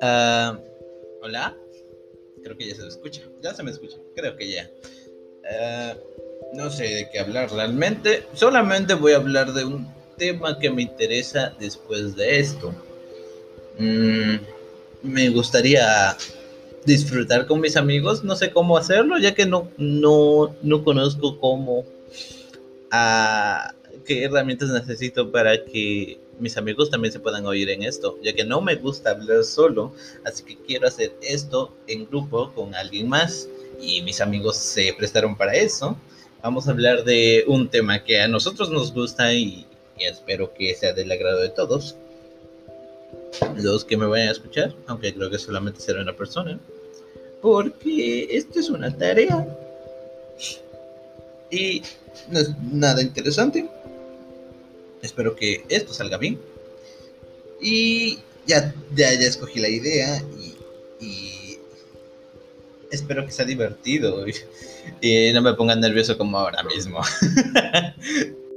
Ah, Hola. Creo que ya se me escucha. Ya se me escucha. Creo que ya. Ah, no sé de qué hablar realmente. Solamente voy a hablar de un tema que me interesa después de esto. Mm, me gustaría disfrutar con mis amigos. No sé cómo hacerlo, ya que no, no, no conozco cómo. ah, qué herramientas necesito para que mis amigos también se puedan oír en esto, ya que no me gusta hablar solo, así que quiero hacer esto en grupo con alguien más y mis amigos se prestaron para eso. Vamos a hablar de un tema que a nosotros nos gusta y, y espero que sea del agrado de todos. Los que me vayan a escuchar, aunque creo que solamente será una persona, porque esto es una tarea y no es nada interesante. Espero que esto salga bien. Y ya, ya, ya escogí la idea y, espero que sea divertido y, y no me ponga nervioso como ahora mismo.